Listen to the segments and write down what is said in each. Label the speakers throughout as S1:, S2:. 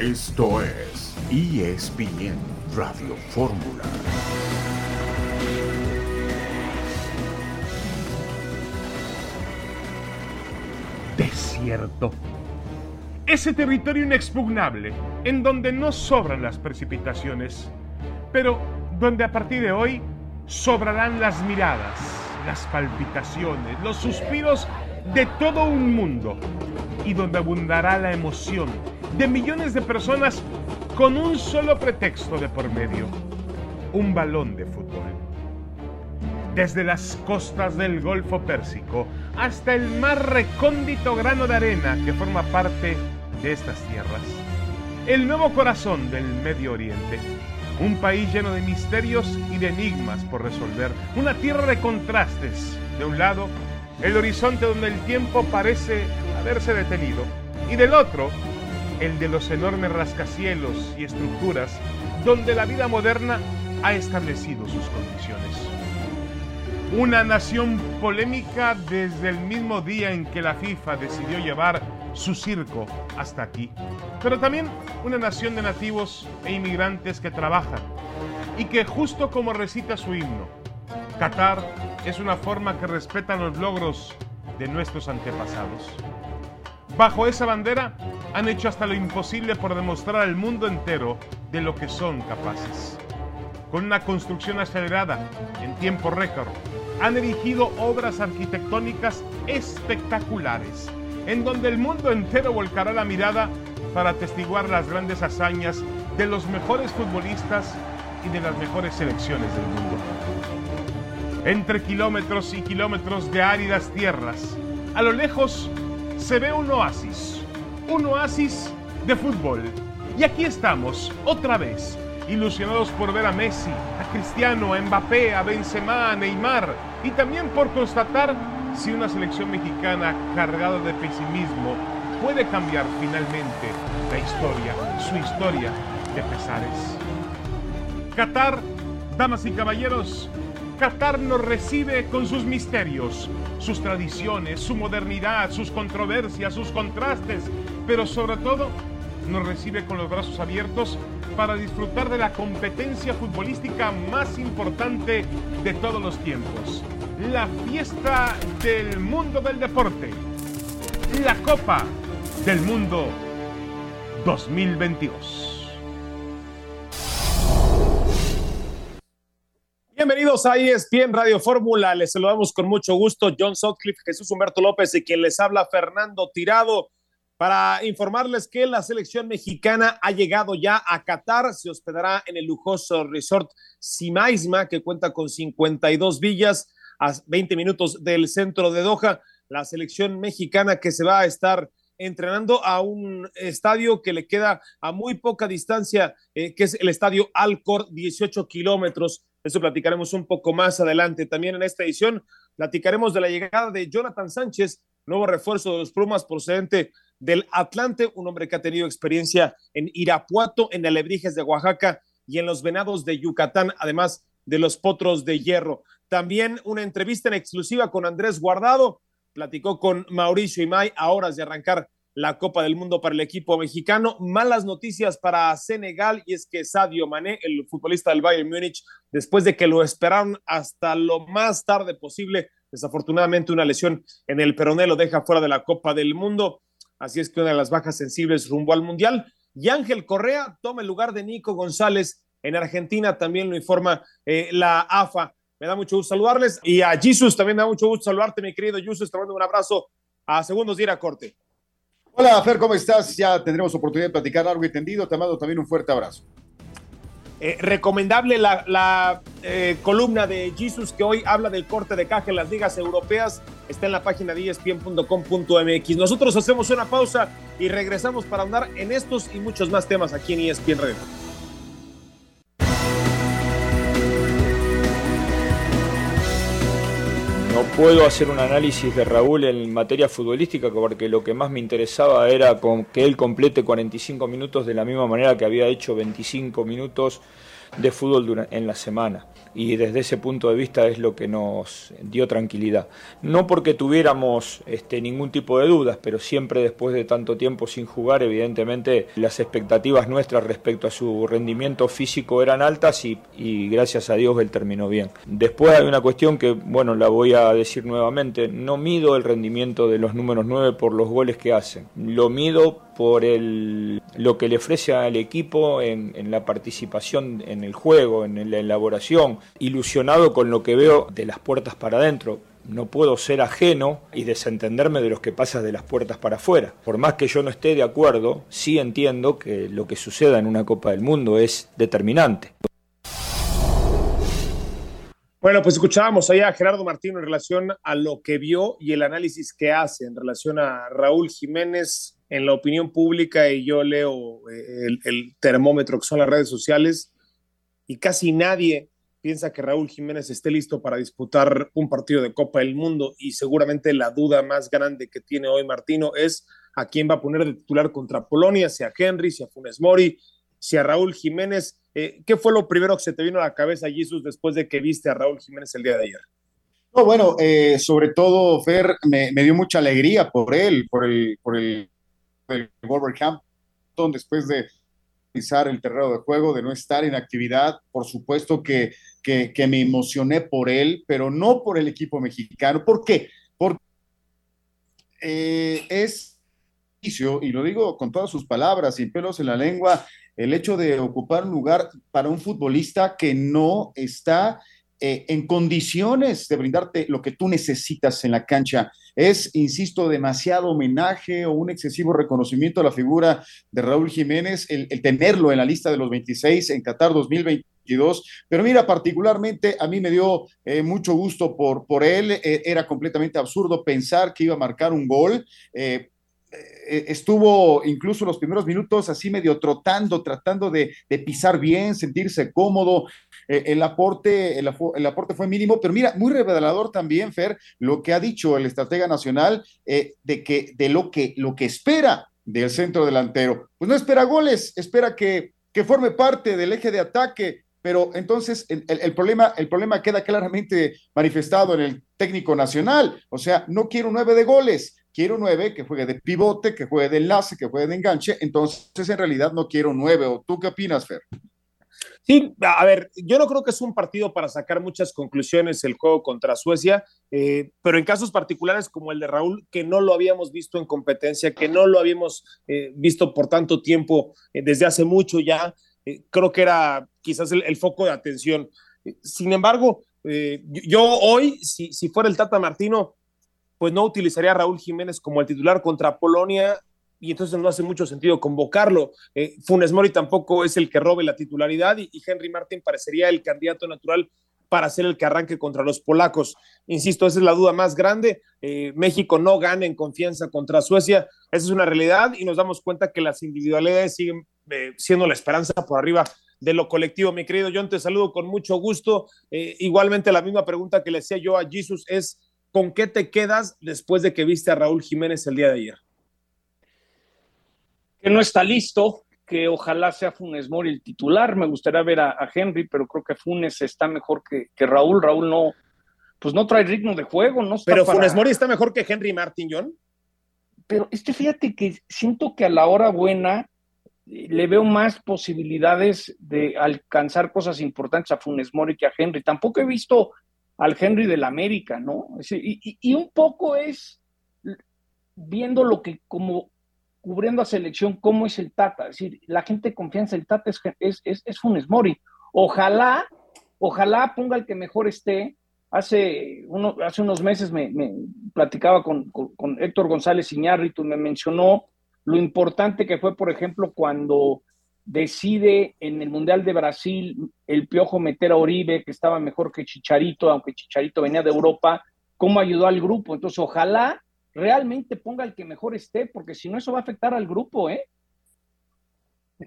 S1: Esto es ESPN Radio Fórmula.
S2: Desierto. Ese territorio inexpugnable en donde no sobran las precipitaciones, pero donde a partir de hoy sobrarán las miradas, las palpitaciones, los suspiros de todo un mundo y donde abundará la emoción de millones de personas con un solo pretexto de por medio, un balón de fútbol. Desde las costas del Golfo Pérsico hasta el más recóndito grano de arena que forma parte de estas tierras, el nuevo corazón del Medio Oriente, un país lleno de misterios y de enigmas por resolver, una tierra de contrastes, de un lado, el horizonte donde el tiempo parece haberse detenido, y del otro, el de los enormes rascacielos y estructuras donde la vida moderna ha establecido sus condiciones. Una nación polémica desde el mismo día en que la FIFA decidió llevar su circo hasta aquí, pero también una nación de nativos e inmigrantes que trabajan y que justo como recita su himno, Qatar es una forma que respeta los logros de nuestros antepasados. Bajo esa bandera han hecho hasta lo imposible por demostrar al mundo entero de lo que son capaces. Con una construcción acelerada en tiempo récord, han erigido obras arquitectónicas espectaculares, en donde el mundo entero volcará la mirada para atestiguar las grandes hazañas de los mejores futbolistas y de las mejores selecciones del mundo. Entre kilómetros y kilómetros de áridas tierras, a lo lejos se ve un oasis, un oasis de fútbol. Y aquí estamos, otra vez, ilusionados por ver a Messi, a Cristiano, a Mbappé, a Benzema, a Neymar, y también por constatar si una selección mexicana cargada de pesimismo puede cambiar finalmente la historia, su historia de pesares. Qatar, damas y caballeros, Qatar nos recibe con sus misterios, sus tradiciones, su modernidad, sus controversias, sus contrastes, pero sobre todo nos recibe con los brazos abiertos para disfrutar de la competencia futbolística más importante de todos los tiempos, la fiesta del mundo del deporte, la Copa del Mundo 2022.
S3: Bienvenidos a ESPN Radio Fórmula. Les saludamos con mucho gusto John Sutcliffe, Jesús Humberto López y quien les habla Fernando Tirado para informarles que la selección mexicana ha llegado ya a Qatar. Se hospedará en el lujoso resort Simaisma, que cuenta con 52 villas a 20 minutos del centro de Doha. La selección mexicana que se va a estar entrenando a un estadio que le queda a muy poca distancia, eh, que es el estadio Alcor, 18 kilómetros eso platicaremos un poco más adelante. También en esta edición platicaremos de la llegada de Jonathan Sánchez, nuevo refuerzo de los Plumas procedente del Atlante, un hombre que ha tenido experiencia en Irapuato, en Alebrijes de Oaxaca y en los Venados de Yucatán, además de los Potros de Hierro. También una entrevista en exclusiva con Andrés Guardado, platicó con Mauricio Imay a horas de arrancar la Copa del Mundo para el equipo mexicano. Malas noticias para Senegal y es que Sadio Mané, el futbolista del Bayern Múnich, después de que lo esperaron hasta lo más tarde posible, desafortunadamente una lesión en el peroné lo deja fuera de la Copa del Mundo. Así es que una de las bajas sensibles rumbo al Mundial. Y Ángel Correa toma el lugar de Nico González en Argentina, también lo informa eh, la AFA. Me da mucho gusto saludarles. Y a Jesus también me da mucho gusto saludarte, mi querido Jesus. Te mando un abrazo a segundos de ir a corte.
S4: Hola, Fer, ¿cómo estás? Ya tendremos oportunidad de platicar largo y tendido. Te mando también un fuerte abrazo.
S3: Eh, recomendable la, eh, columna de Jesus que hoy habla del corte de caja en las ligas europeas. Está en la página de espn.com.mx. Nosotros hacemos una pausa y regresamos para andar en estos y muchos más temas aquí en ESPN Radio.
S5: Puedo hacer un análisis de Raúl en materia futbolística porque lo que más me interesaba era que él complete 45 minutos de la misma manera que había hecho 25 minutos de fútbol en la semana y desde ese punto de vista es lo que nos dio tranquilidad. No porque tuviéramos este, ningún tipo de dudas, pero siempre después de tanto tiempo sin jugar, evidentemente las expectativas nuestras respecto a su rendimiento físico eran altas y, y gracias a Dios él terminó bien. Después hay una cuestión que, bueno, la voy a decir nuevamente, no mido el rendimiento de los números 9 por los goles que hacen, lo mido por el, lo que le ofrece al equipo en, la participación en el juego, en la elaboración, ilusionado con lo que veo de las puertas para adentro. No puedo ser ajeno y desentenderme de los que pasa de las puertas para afuera. Por más que yo no esté de acuerdo, sí entiendo que lo que suceda en una Copa del Mundo es determinante.
S3: Bueno, pues escuchábamos ahí a Gerardo Martino en relación a lo que vio y el análisis que hace en relación a Raúl Jiménez en la opinión pública y yo leo eh, el, termómetro que son las redes sociales y casi nadie piensa que Raúl Jiménez esté listo para disputar un partido de Copa del Mundo y seguramente la duda más grande que tiene hoy Martino es a quién va a poner de titular contra Polonia, si a Henry, si a Funes Mori, si a Raúl Jiménez. Eh, ¿Qué fue lo primero que se te vino a la cabeza, Jesús, después de que viste a Raúl Jiménez el día de ayer?
S4: No, bueno, eh, sobre todo, Fer, me, me, dio mucha alegría por él, por el, por el del Wolverhampton después de pisar el terreno de juego, de no estar en actividad. Por supuesto que, que, me emocioné por él, pero no por el equipo mexicano. ¿Por qué? Porque eh, es, y lo digo con todas sus palabras, sin pelos en la lengua, el hecho de ocupar un lugar para un futbolista que no está eh, en condiciones de brindarte lo que tú necesitas en la cancha. Es, insisto, demasiado homenaje o un excesivo reconocimiento a la figura de Raúl Jiménez, el, tenerlo en la lista de los 26 en Qatar 2022. Pero mira, particularmente a mí me dio eh, mucho gusto por, por él. Eh, era completamente absurdo pensar que iba a marcar un gol. Estuvo incluso los primeros minutos así medio trotando, tratando de pisar bien, sentirse cómodo. Eh, el, aporte, el, aporte fue mínimo, pero mira, muy revelador también, Fer, lo que ha dicho el estratega nacional eh, de, que, de lo, que, lo que espera del centro delantero. Pues no espera goles, espera que, que forme parte del eje de ataque, pero entonces el, problema, el problema queda claramente manifestado en el técnico nacional. O sea, no quiero nueve de goles, quiero nueve que juegue de pivote, que juegue de enlace, que juegue de enganche. Entonces, en realidad no quiero nueve. ¿O tú qué opinas, Fer?
S3: Sí, a ver, yo no creo que es un partido para sacar muchas conclusiones el juego contra Suecia, eh, pero en casos particulares como el de Raúl, que no lo habíamos visto en competencia, que no lo habíamos eh, visto por tanto tiempo, eh, desde hace mucho ya, eh, creo que era quizás el, foco de atención. Sin embargo, yo hoy, si, si fuera el Tata Martino, pues no utilizaría a Raúl Jiménez como el titular contra Polonia y entonces no hace mucho sentido convocarlo. Eh, Funes Mori tampoco es el que robe la titularidad y, Henry Martin parecería el candidato natural para ser el que arranque contra los polacos. Insisto, esa es la duda más grande. Eh, México no gana en confianza contra Suecia, esa es una realidad y nos damos cuenta que las individualidades siguen eh, siendo la esperanza por arriba de lo colectivo. Mi querido John, te saludo con mucho gusto. Igualmente la misma pregunta que le hacía yo a Jesus es, ¿con qué te quedas después de que viste a Raúl Jiménez el día de ayer?
S6: Que no está listo, que ojalá sea Funes Mori el titular. Me gustaría ver a, a Henry, pero creo que Funes está mejor que, que, Raúl. Raúl no, pues no trae ritmo de juego, no
S3: Pero para... Funes Mori está mejor que Henry Martin, John.
S6: Pero este, fíjate que siento que a la hora buena le veo más posibilidades de alcanzar cosas importantes a Funes Mori que a Henry. Tampoco he visto al Henry del América, ¿no? Y, y, y un poco es viendo lo que como cubriendo a selección cómo es el Tata. Es decir, la gente confianza, el Tata es, es, es, es Funes Mori. Ojalá, ojalá ponga el que mejor esté. Hace, uno, hace unos meses me, platicaba con, con, con, Héctor González Iñárritu, me mencionó lo importante que fue, por ejemplo, cuando decide en el Mundial de Brasil el Piojo meter a Oribe, que estaba mejor que Chicharito, aunque Chicharito venía de Europa, cómo ayudó al grupo. Entonces, ojalá realmente ponga el que mejor esté, porque si no, eso va a afectar al grupo, ¿eh?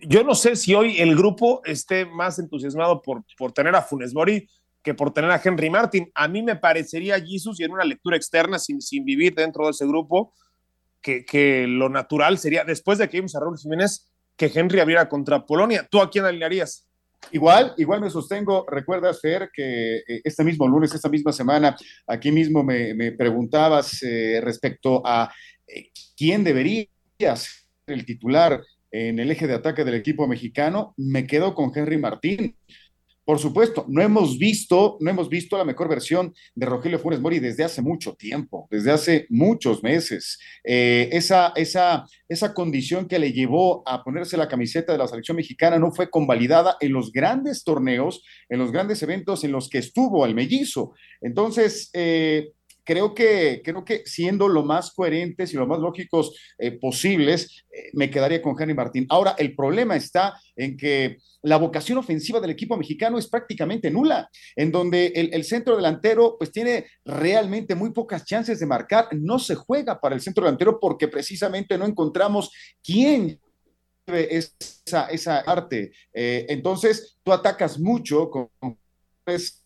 S3: Yo no sé si hoy el grupo esté más entusiasmado por, por tener a Funes Mori que por tener a Henry Martin. A mí me parecería, Jesus, y en una lectura externa, sin, sin vivir dentro de ese grupo, que, que, lo natural sería, después de que vimos a Raúl Jiménez, que Henry abriera contra Polonia. ¿Tú a quién alinearías?
S4: Igual, igual me sostengo. Recuerdas, Fer, que eh, este mismo lunes, esta misma semana, aquí mismo me, me preguntabas eh, respecto a eh, quién debería ser el titular en el eje de ataque del equipo mexicano. Me quedo con Henry Martín. Por supuesto, no hemos visto, no hemos visto la mejor versión de Rogelio Funes Mori desde hace mucho tiempo, desde hace muchos meses. Eh, esa, esa, esa condición que le llevó a ponerse la camiseta de la selección mexicana no fue convalidada en los grandes torneos, en los grandes eventos en los que estuvo al mellizo. Entonces, eh, creo que, creo que siendo lo más coherentes y lo más lógicos eh, posibles, eh, me quedaría con Henry Martín. Ahora, el problema está en que la vocación ofensiva del equipo mexicano es prácticamente nula, en donde el, el, centro delantero pues tiene realmente muy pocas chances de marcar, no se juega para el centro delantero porque precisamente no encontramos quién esa, esa arte. Eh, entonces, tú atacas mucho con... Pues,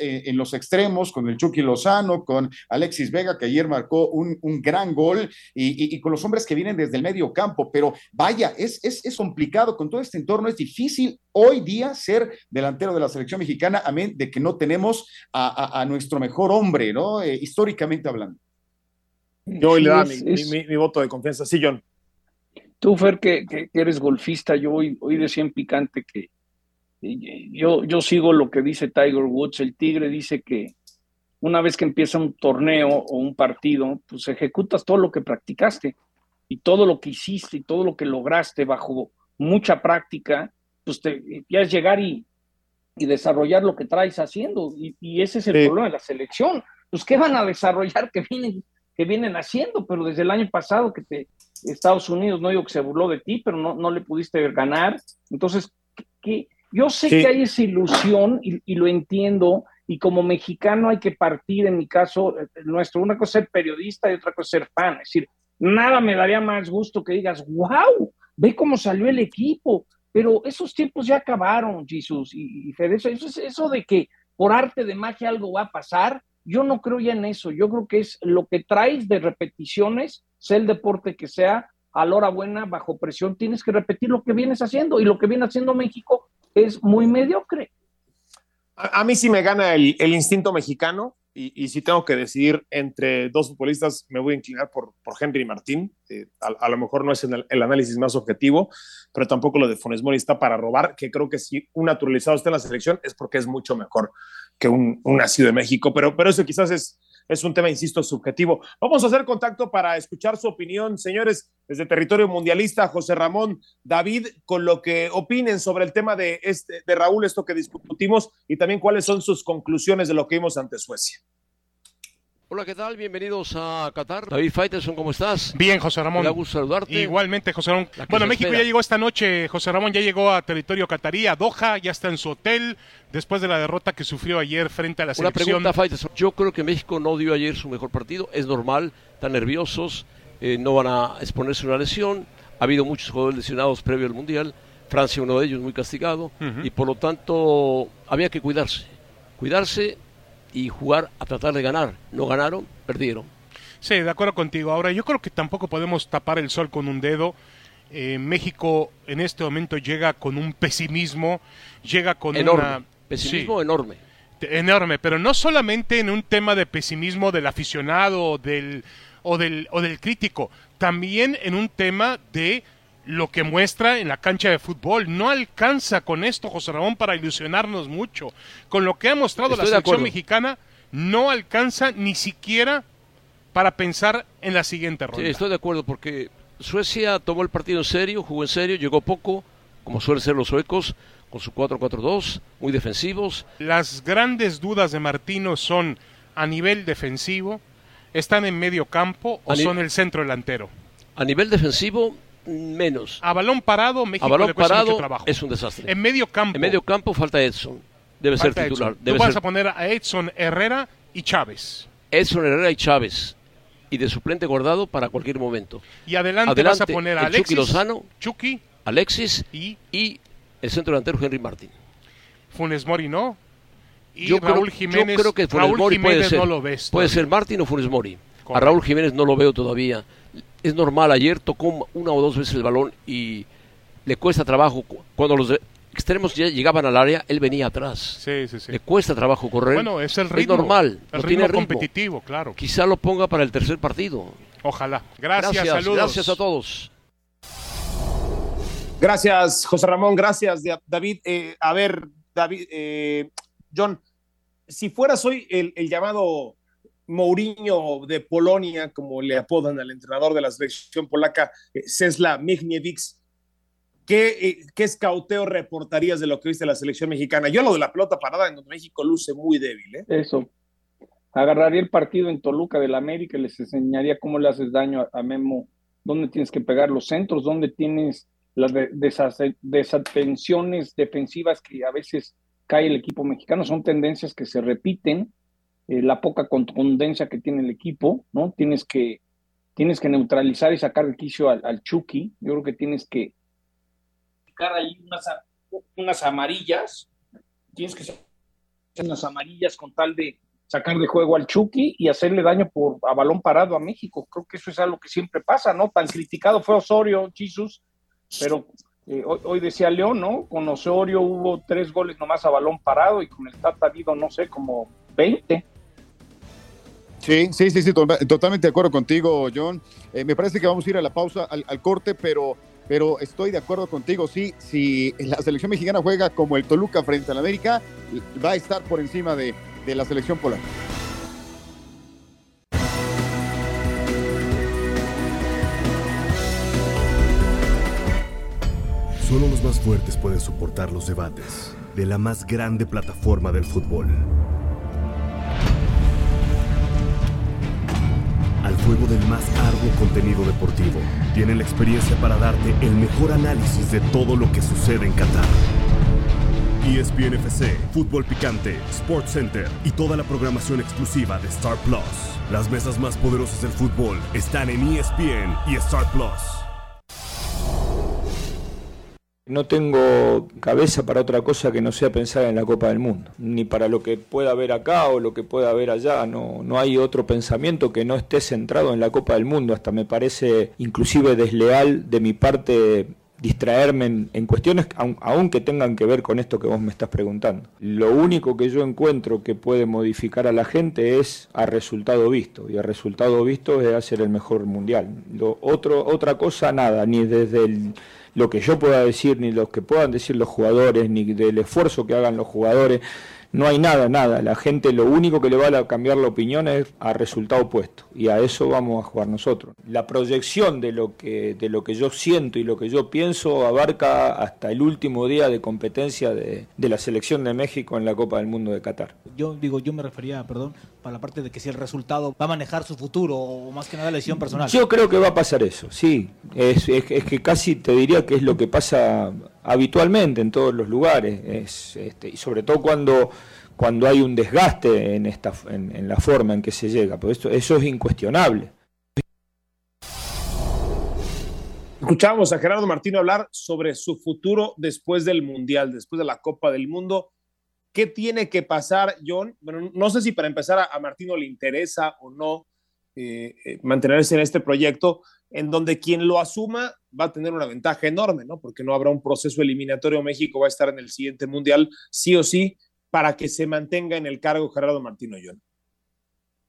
S4: eh, en los extremos, con el Chucky Lozano, con Alexis Vega, que ayer marcó un, un gran gol, y, y, y, con los hombres que vienen desde el medio campo. Pero vaya, es, es, es, complicado, con todo este entorno es difícil hoy día ser delantero de la selección mexicana, amén de que no tenemos a, a, a nuestro mejor hombre, ¿no? Eh, históricamente hablando.
S3: Yo hoy le da mi, mi, mi, voto de confianza. Sí, John.
S6: Tú, Fer, que, que, que eres golfista, yo hoy, hoy decía en picante que yo, yo sigo lo que dice Tiger Woods. El Tigre dice que una vez que empieza un torneo o un partido, pues ejecutas todo lo que practicaste y todo lo que hiciste y todo lo que lograste bajo mucha práctica, pues te, ya es llegar y, y desarrollar lo que traes haciendo. Y, y ese es el sí. problema de la selección. Pues, ¿qué van a desarrollar que vienen, que vienen haciendo? Pero desde el año pasado que te, Estados Unidos, no digo que se burló de ti, pero no, no le pudiste ganar. Entonces, ¿qué? Yo sé sí. que hay esa ilusión y, y, lo entiendo, y como mexicano hay que partir, en mi caso, nuestro, una cosa es ser periodista y otra cosa es ser fan. Es decir, nada me daría más gusto que digas, wow, ve cómo salió el equipo, pero esos tiempos ya acabaron, Jesús y, y Fede, eso, eso, eso de que por arte de magia algo va a pasar, yo no creo ya en eso, yo creo que es lo que traes de repeticiones, sea el deporte que sea, a la hora buena, bajo presión, tienes que repetir lo que vienes haciendo y lo que viene haciendo México es muy mediocre.
S3: A, mí sí me gana el, el instinto mexicano y, y, si tengo que decidir entre dos futbolistas, me voy a inclinar por, por Henry Martín. Eh, a, a, lo mejor no es el, el, análisis más objetivo, pero tampoco lo de Funes Mori está para robar, que creo que si un naturalizado está en la selección es porque es mucho mejor que un, un nacido de México, pero, pero eso quizás es, es un tema, insisto, subjetivo. Vamos a hacer contacto para escuchar su opinión, señores, desde territorio mundialista, José Ramón, David, con lo que opinen sobre el tema de, este, de Raúl, esto que discutimos, y también cuáles son sus conclusiones de lo que vimos ante Suecia.
S7: Hola, ¿qué tal? Bienvenidos a Qatar. David Faitelson, ¿cómo estás?
S8: Bien, José Ramón.
S7: Me da gusto saludarte.
S8: Igualmente, José Ramón. Bueno, México espera. ya llegó esta noche, José Ramón ya llegó a territorio catarí, a Doha, ya está en su hotel, después de la derrota que sufrió ayer frente a la selección.
S7: Una pregunta, Faitelson. Yo creo que México no dio ayer su mejor partido, es normal, están nerviosos, eh, no van a exponerse a una lesión, ha habido muchos jugadores lesionados previo al Mundial, Francia uno de ellos muy castigado, uh -huh. y por lo tanto había que cuidarse, cuidarse y jugar a tratar de ganar. No ganaron, perdieron.
S8: Sí, de acuerdo contigo. Ahora, yo creo que tampoco podemos tapar el sol con un dedo. Eh, México en este momento llega con un pesimismo, llega con
S7: enorme.
S8: una...
S7: Pesimismo sí, enorme.
S8: Enorme, pero no solamente en un tema de pesimismo del aficionado del, o, del, o del crítico, también en un tema de lo que muestra en la cancha de fútbol. No alcanza con esto, José Ramón, para ilusionarnos mucho. Con lo que ha mostrado Estoy la selección mexicana, no alcanza ni siquiera para pensar en la siguiente ronda.
S7: Sí, estoy de acuerdo, porque Suecia tomó el partido en serio, jugó en serio, llegó poco, como suelen ser los suecos, con su 4-4-2, muy defensivos.
S8: Las grandes dudas de Martino son a nivel defensivo, están en medio campo o son el centro delantero.
S7: A nivel defensivo, menos.
S8: A balón parado, México
S7: a balón
S8: le cuesta
S7: parado
S8: mucho trabajo.
S7: es un desastre.
S8: En medio campo.
S7: En medio campo falta Edson. Debe
S8: falta
S7: ser titular.
S8: Edson.
S7: Debe
S8: Tú vas a poner a Edson Herrera y Chávez.
S7: Edson Herrera y Chávez. Y de suplente guardado para cualquier momento.
S8: Y adelante, adelante vas a poner a Alexis,
S7: Chucky Lozano,
S8: Chucky,
S7: Alexis
S8: y,
S7: y el centro delantero Henry Martín.
S8: Funes Mori no. Y
S7: yo
S8: Raúl
S7: creo,
S8: Jiménez,
S7: yo creo que Funes
S8: Raúl
S7: Mori
S8: Jiménez
S7: puede ser,
S8: no lo ves.
S7: Puede ser Martín o Funes Mori. Correcto. A Raúl Jiménez no lo veo todavía. Es normal, ayer tocó una o dos veces el balón y le cuesta trabajo cuando los extremos ya llegaban al área, él venía atrás.
S2: Sí, sí, sí.
S7: Le cuesta trabajo correr.
S2: Bueno, es el ritmo.
S7: normal,
S2: El
S7: no
S2: ritmo
S7: tiene ritmo.
S2: competitivo, claro.
S7: Quizá lo ponga para el tercer partido.
S2: Ojalá. Gracias,
S7: Gracias,
S2: saludos.
S7: gracias a todos.
S3: Gracias, José Ramón. Gracias, Da- David. Eh, a ver, David, eh, John, si fueras hoy el, el llamado Mourinho de Polonia, como le apodan al entrenador de la selección polaca, eh, Cesla Michniewicz, ¿qué, eh, ¿qué escauteo reportarías de lo que viste de la selección mexicana? Yo lo de la pelota parada, en donde México luce muy débil. ¿eh?
S6: Eso. Agarraría el partido en Toluca del América y les enseñaría cómo le haces daño a, Memo, dónde tienes que pegar los centros, dónde tienes las desatenciones defensivas que a veces cae el equipo mexicano. Son tendencias que se repiten, eh, la poca contundencia que tiene el equipo, ¿no? Tienes que, tienes que neutralizar y sacar de quicio al, al Chucky. Yo creo que tienes que sacar ahí unas, unas amarillas, tienes que sacar unas amarillas con tal de sacar de juego al Chucky y hacerle daño por a balón parado a México. Creo que eso es algo que siempre pasa, ¿no? Tan criticado fue Osorio, Jesus, pero eh, hoy, hoy decía León, ¿no? Con Osorio hubo tres goles nomás a balón parado y con el Tata habido, no sé, como 20.
S4: Sí, sí, sí, sí, to- totalmente de acuerdo contigo, John. Eh, me parece que vamos a ir a la pausa, al, al corte, pero, pero estoy de acuerdo contigo. Sí, si la selección mexicana juega como el Toluca frente al América, va a estar por encima de, de la selección polaca.
S9: Solo los más fuertes pueden soportar los debates de la más grande plataforma del fútbol. Fuego del más arduo contenido deportivo, tienen la experiencia para darte el mejor análisis de todo lo que sucede en Qatar. ESPN FC, Fútbol Picante, Sports Center y toda la programación exclusiva de Star Plus. Las mesas más poderosas del fútbol están en ESPN y Star Plus.
S5: No tengo cabeza para otra cosa que no sea pensar en la Copa del Mundo, ni para lo que pueda haber acá o lo que pueda haber allá. No, no hay otro pensamiento que no esté centrado en la Copa del Mundo. Hasta me parece inclusive desleal de mi parte distraerme en, cuestiones aun, tengan que ver con esto que vos me estás preguntando. Lo único que yo encuentro que puede modificar a la gente es a resultado visto, y a resultado visto es hacer el mejor mundial. Lo otro, otra cosa, nada, ni desde el lo que yo pueda decir, ni lo que puedan decir los jugadores, ni del esfuerzo que hagan los jugadores. No hay nada, nada. La gente lo único que le va a cambiar la opinión es a resultado opuesto. Y a eso vamos a jugar nosotros. La proyección de lo que, de lo que yo siento y lo que yo pienso abarca hasta el último día de competencia de, de la selección de México en la Copa del Mundo de Qatar.
S10: Yo digo, yo me refería, perdón, para la parte de que si el resultado va a manejar su futuro o más que nada la decisión personal.
S5: Yo creo que va a pasar eso, sí. Es, es, es que casi te diría que es lo que pasa habitualmente en todos los lugares. Es, este, y sobre todo cuando, cuando hay un desgaste en, esta, en, en la forma en que se llega. Pues esto, eso es incuestionable.
S3: Escuchábamos a Gerardo Martino hablar sobre su futuro después del Mundial, después de la Copa del Mundo. ¿Qué tiene que pasar, John? Bueno, no sé si para empezar a, a Martino le interesa o no eh, eh, mantenerse en este proyecto, en donde quien lo asuma va a tener una ventaja enorme, ¿no? Porque no habrá un proceso eliminatorio. México va a estar en el siguiente Mundial, sí o sí, para que se mantenga en el cargo Gerardo Martino, John.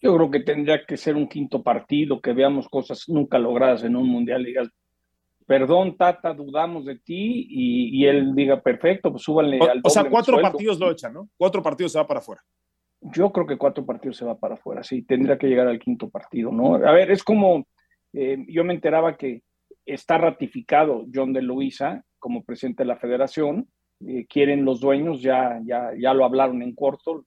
S6: Yo creo que tendría que ser un quinto partido, que veamos cosas nunca logradas en un Mundial. Digas, perdón, Tata, dudamos de ti, y, y él diga, perfecto, pues súbanle
S3: o,
S6: al
S3: o sea,
S6: doble
S3: cuatro
S6: sueldo.
S3: partidos lo echan, ¿no? Cuatro partidos se va para afuera.
S6: Yo creo que cuatro partidos se va para afuera, sí, tendría que llegar al quinto partido, ¿no? A ver, es como, eh, yo me enteraba que está ratificado John de Luisa como presidente de la federación, eh, quieren los dueños, ya, ya, ya lo hablaron en corto,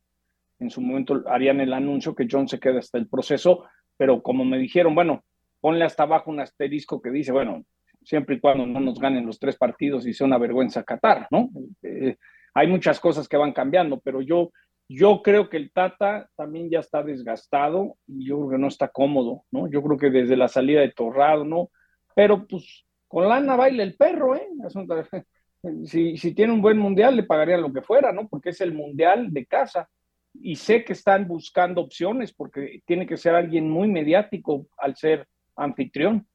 S6: en su momento harían el anuncio que John se queda hasta el proceso, pero como me dijeron, bueno, ponle hasta abajo un asterisco que dice, bueno, siempre y cuando no nos ganen los tres partidos y sea una vergüenza Qatar, ¿no? Eh, hay muchas cosas que van cambiando, pero yo, yo creo que el Tata también ya está desgastado y yo creo que no está cómodo, ¿no? Yo creo que desde la salida de Torrado, ¿no? Pero pues con lana baila el perro, ¿eh? Si, si tiene un buen mundial, le pagaría lo que fuera, ¿no? Porque es el mundial de casa. Y sé que están buscando opciones porque tiene que ser alguien muy mediático al ser anfitrión.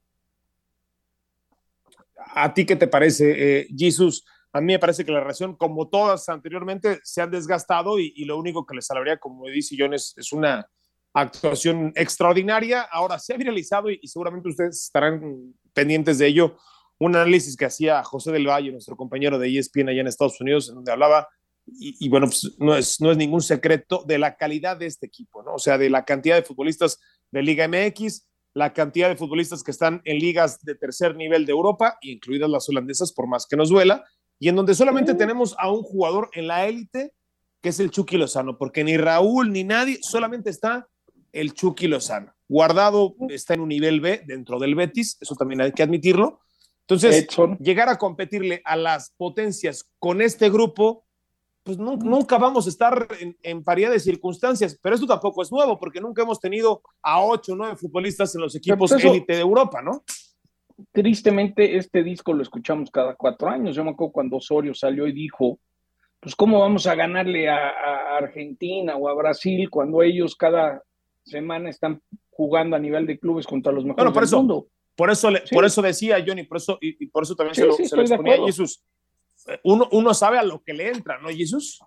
S3: ¿A ti qué te parece, eh, Jesus? A mí me parece que la relación, como todas anteriormente, se han desgastado y, lo único que les salvaría, como dice John, es, una actuación extraordinaria. Ahora se ha viralizado y, seguramente ustedes estarán pendientes de ello. Un análisis que hacía José del Valle, nuestro compañero de ESPN allá en Estados Unidos, en donde hablaba, y, bueno, pues no es, no es ningún secreto de la calidad de este equipo, ¿no? O sea, de la cantidad de futbolistas de Liga MX, la cantidad de futbolistas que están en ligas de tercer nivel de Europa, incluidas las holandesas, por más que nos duela, y en donde solamente tenemos a un jugador en la élite, que es el Chucky Lozano, porque ni Raúl ni nadie, solamente está el Chucky Lozano. Guardado está en un nivel B dentro del Betis, eso también hay que admitirlo. Entonces, llegar a competirle a las potencias con este grupo, pues nunca vamos a estar en, en, paridad de circunstancias, pero esto tampoco es nuevo, porque nunca hemos tenido a ocho o nueve futbolistas en los equipos élite de Europa, ¿no?
S6: tristemente este disco lo escuchamos cada cuatro años. Yo me acuerdo cuando Osorio salió y dijo, pues cómo vamos a ganarle a, Argentina o a Brasil cuando ellos cada semana están jugando a nivel de clubes contra los mejores
S3: por
S6: del mundo.
S3: Por eso, por eso decía Johnny, por eso, y, por eso también se lo, se lo exponía a Jesús. Uno, uno sabe a lo que le entra, ¿no, Jesús?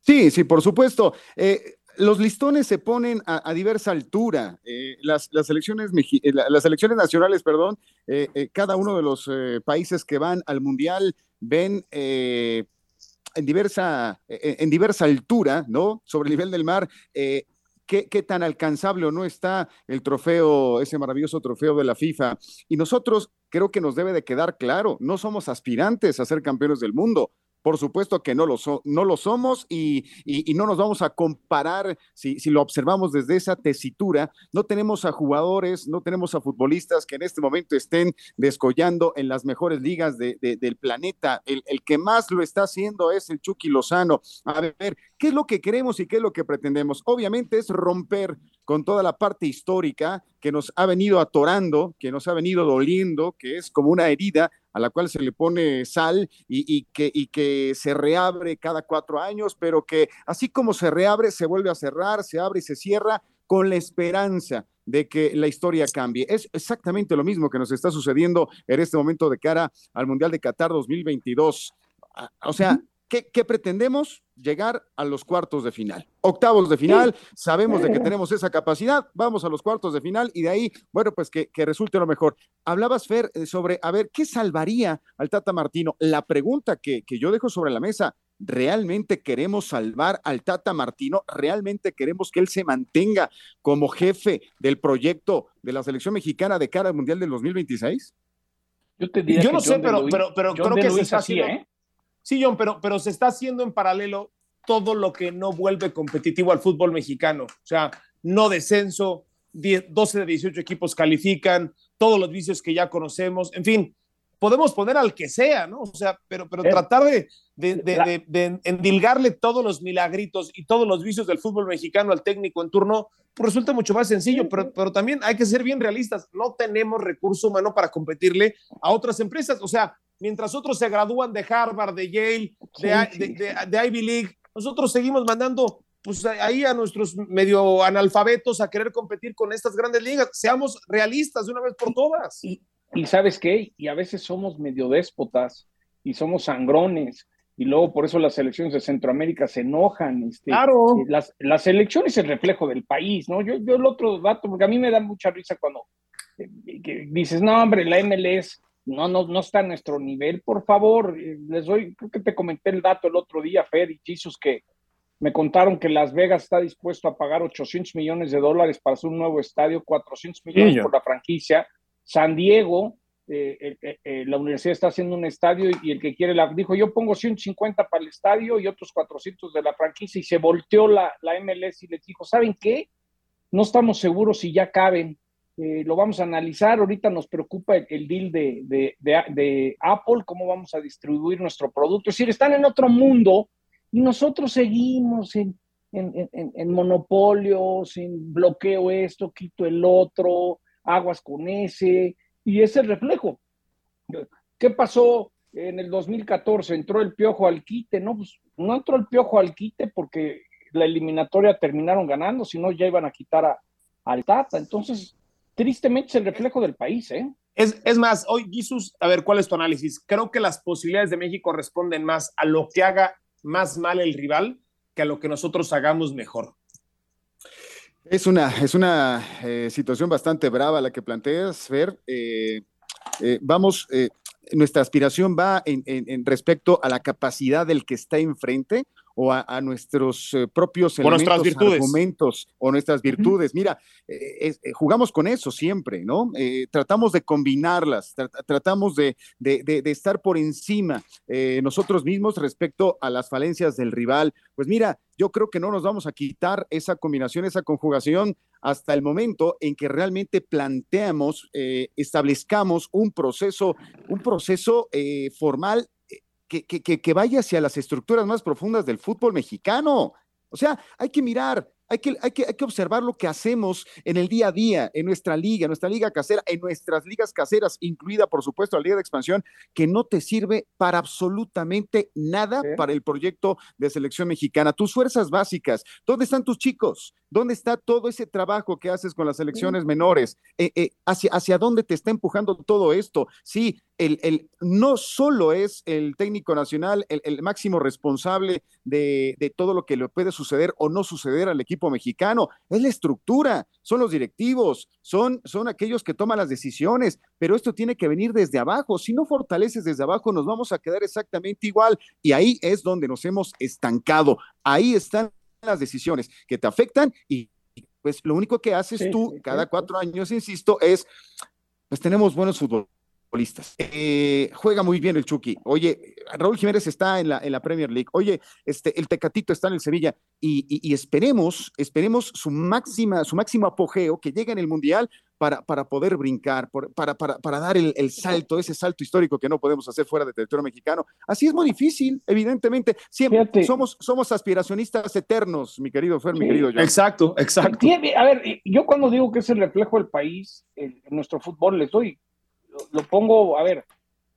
S4: Sí, sí, por supuesto. Eh, los listones se ponen a, diversa altura. Eh, las, las, elecciones, eh, las elecciones nacionales, perdón, eh, cada uno de los países que van al Mundial ven en, diversa, en diversa altura, ¿no? Sobre el nivel del mar. Qué, qué, tan alcanzable o no está el trofeo, ese maravilloso trofeo de la FIFA. Y nosotros creo que nos debe de quedar claro, no somos aspirantes a ser campeones del mundo, por supuesto que no lo, no lo somos y, no nos vamos a comparar si, lo observamos desde esa tesitura. No tenemos a jugadores, no tenemos a futbolistas que en este momento estén descollando en las mejores ligas del planeta. El, el, que más lo está haciendo es el Chucky Lozano. A ver, ¿qué es lo que queremos y qué es lo que pretendemos? Obviamente es romper con toda la parte histórica que nos ha venido atorando, que nos ha venido doliendo, que es como una herida a la cual se le pone sal y, que, que se reabre cada cuatro años, pero que así como se reabre, se vuelve a cerrar, se abre y se cierra con la esperanza de que la historia cambie. Es exactamente lo mismo que nos está sucediendo en este momento de cara al Mundial de Qatar 2022. O sea, ¿Qué, pretendemos? Llegar a los cuartos de final. Octavos de final, sabemos de que tenemos esa capacidad, vamos a los cuartos de final y de ahí, bueno, pues que, resulte lo mejor. Hablabas, Fer, eh, sobre, a ver, ¿qué salvaría al Tata Martino? La pregunta que, que yo dejo sobre la mesa, ¿realmente queremos salvar al Tata Martino? ¿Realmente queremos que él se mantenga como jefe del proyecto de la selección mexicana de cara al Mundial del 2026?
S3: Yo te diría Yo no sé, pero, pero, pero creo que se está haciendo. ¿eh? Sí, John, pero, pero se está haciendo en paralelo todo lo que no vuelve competitivo al fútbol mexicano. O sea, no descenso, 12 de 18 equipos califican, todos los vicios que ya conocemos, en fin, podemos poner al que sea, ¿no? O sea, pero, pero tratar de, de, endilgarle todos los milagritos y todos los vicios del fútbol mexicano al técnico en turno, pues resulta mucho más sencillo, pero, pero también hay que ser bien realistas, no tenemos recurso humano para competirle a otras empresas, o sea, mientras otros se gradúan de Harvard, de Yale, de, Ivy League, nosotros seguimos mandando pues ahí a nuestros medio analfabetos a querer competir con estas grandes ligas. Seamos realistas de una vez por todas.
S6: Y, sabes qué, y a veces somos medio déspotas y somos sangrones. Y luego por eso las elecciones de Centroamérica se enojan. Este,
S3: claro.
S6: Eh, las, las elecciones es el reflejo del país, ¿no? Yo, yo el otro dato, porque a mí me da mucha risa cuando eh, dices, no, hombre, la MLS no, no, no está a nuestro nivel, por favor, eh, les doy, creo que te comenté el dato el otro día, Fer y Jesus, que me contaron que Las Vegas está dispuesto a pagar 800 millones de dólares para hacer un nuevo estadio, 400 millones por la franquicia. San Diego, eh, eh, la universidad está haciendo un estadio y el que quiere la dijo, yo pongo 150 para el estadio y otros 400 de la franquicia y se volteó la, la MLS y les dijo, ¿saben qué? No estamos seguros si ya caben eh, lo vamos a analizar. Ahorita nos preocupa el, deal de, Apple, cómo vamos a distribuir nuestro producto. Es decir, están en otro mundo y nosotros seguimos en, en, monopolios, en bloqueo esto, quito el otro, aguas con ese, y es el reflejo. ¿Qué pasó en el 2014? Entró el piojo al quite, ¿no? Pues no entró el piojo al quite porque la eliminatoria terminaron ganando, si no ya iban a quitar a, al Tata. Entonces, tristemente es el reflejo del país, ¿eh?
S3: Es, es más, hoy, Jesús, a ver, ¿cuál es tu análisis? Creo que las posibilidades de México responden más a lo que haga más mal el rival que a lo que nosotros hagamos mejor.
S4: Es una, es una eh, situación bastante brava la que planteas, Fer. Eh, eh, vamos, nuestra aspiración va en, en, respecto a la capacidad del que está enfrente o a, nuestros eh, propios elementos, argumentos o nuestras virtudes. Mira, eh, eh, jugamos con eso siempre, ¿no? tratamos de combinarlas, tratamos de, de, estar por encima nosotros mismos respecto a las falencias del rival. Pues mira, yo creo que no nos vamos a quitar esa combinación, esa conjugación hasta el momento en que realmente planteamos, establezcamos un proceso, un proceso formal que, que, que, vaya hacia las estructuras más profundas del fútbol mexicano. O sea, hay que mirar hay que, hay, que, hay que observar lo que hacemos en el día a día, en nuestra liga, en nuestra liga casera, en nuestras ligas caseras, incluida por supuesto la Liga de Expansión, que no te sirve para absolutamente nada para el proyecto de selección mexicana. Tus fuerzas básicas, ¿dónde están tus chicos? ¿Dónde está todo ese trabajo que haces con las selecciones menores? Eh, eh, hacia, ¿Hacia dónde te está empujando todo esto? Sí, el, el, no solo es el técnico nacional el, el máximo responsable de, de, todo lo que le puede suceder o no suceder al equipo mexicano, es la estructura, son los directivos, son, son aquellos que toman las decisiones, pero esto tiene que venir desde abajo. Si no fortaleces desde abajo, nos vamos a quedar exactamente igual y ahí es donde nos hemos estancado. Ahí están las decisiones que te afectan y pues lo único que haces tú cada cuatro años, insisto, es pues tenemos buenos futbolistas eh, juega muy bien el Chucky. Oye, Raúl Jiménez está en la, en la Premier League. Oye, este, el Tecatito está en el Sevilla. Y, esperemos, esperemos su máxima, su máximo apogeo que llegue en el Mundial para, para poder brincar, para, para, para, dar el, salto, ese salto histórico que no podemos hacer fuera del territorio mexicano. Así es muy difícil, evidentemente. Siempre somos, somos aspiracionistas eternos, mi querido Fer, mi querido John.
S3: Exacto, exacto.
S6: a ver, yo cuando digo que es el reflejo del país, en nuestro fútbol, les doy lo pongo, a ver,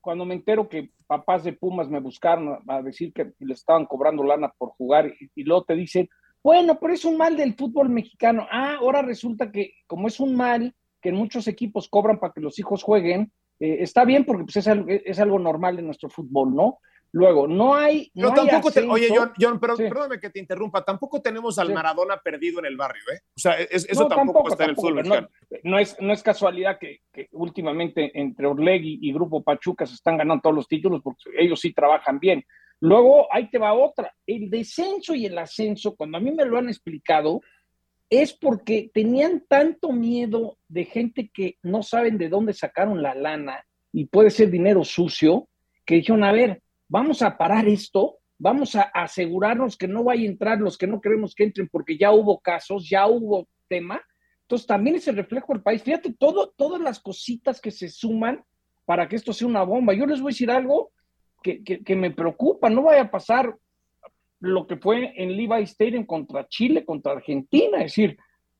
S6: cuando me entero que papás de Pumas me buscaron a decir que le estaban cobrando lana por jugar y, luego te dicen, bueno, pero es un mal del fútbol mexicano. Ah, ahora resulta que como es un mal que muchos equipos cobran para que los hijos jueguen, eh, está bien porque pues, es, algo, es algo normal en nuestro fútbol, ¿no? Luego, no hay. No
S3: tampoco oye, John, pero, perdóname que te interrumpa, tampoco tenemos al Maradona perdido en el barrio, ¿eh? O sea, eso tampoco, está en el fútbol
S6: no, no, es, no es casualidad que, últimamente entre Orlegui y Grupo Pachuca se están ganando todos los títulos porque ellos sí trabajan bien. Luego, ahí te va otra. El descenso y el ascenso, cuando a mí me lo han explicado, es porque tenían tanto miedo de gente que no saben de dónde sacaron la lana y puede ser dinero sucio, que dijeron, a ver, vamos a parar esto, vamos a asegurarnos que no vaya a entrar los que no queremos que entren porque ya hubo casos, ya hubo tema. Entonces también es el reflejo del país. Fíjate, todo, todas las cositas que se suman para que esto sea una bomba. Yo les voy a decir algo que, me preocupa, no vaya a pasar lo que fue en Levi Stadium contra Chile, contra Argentina, es decir,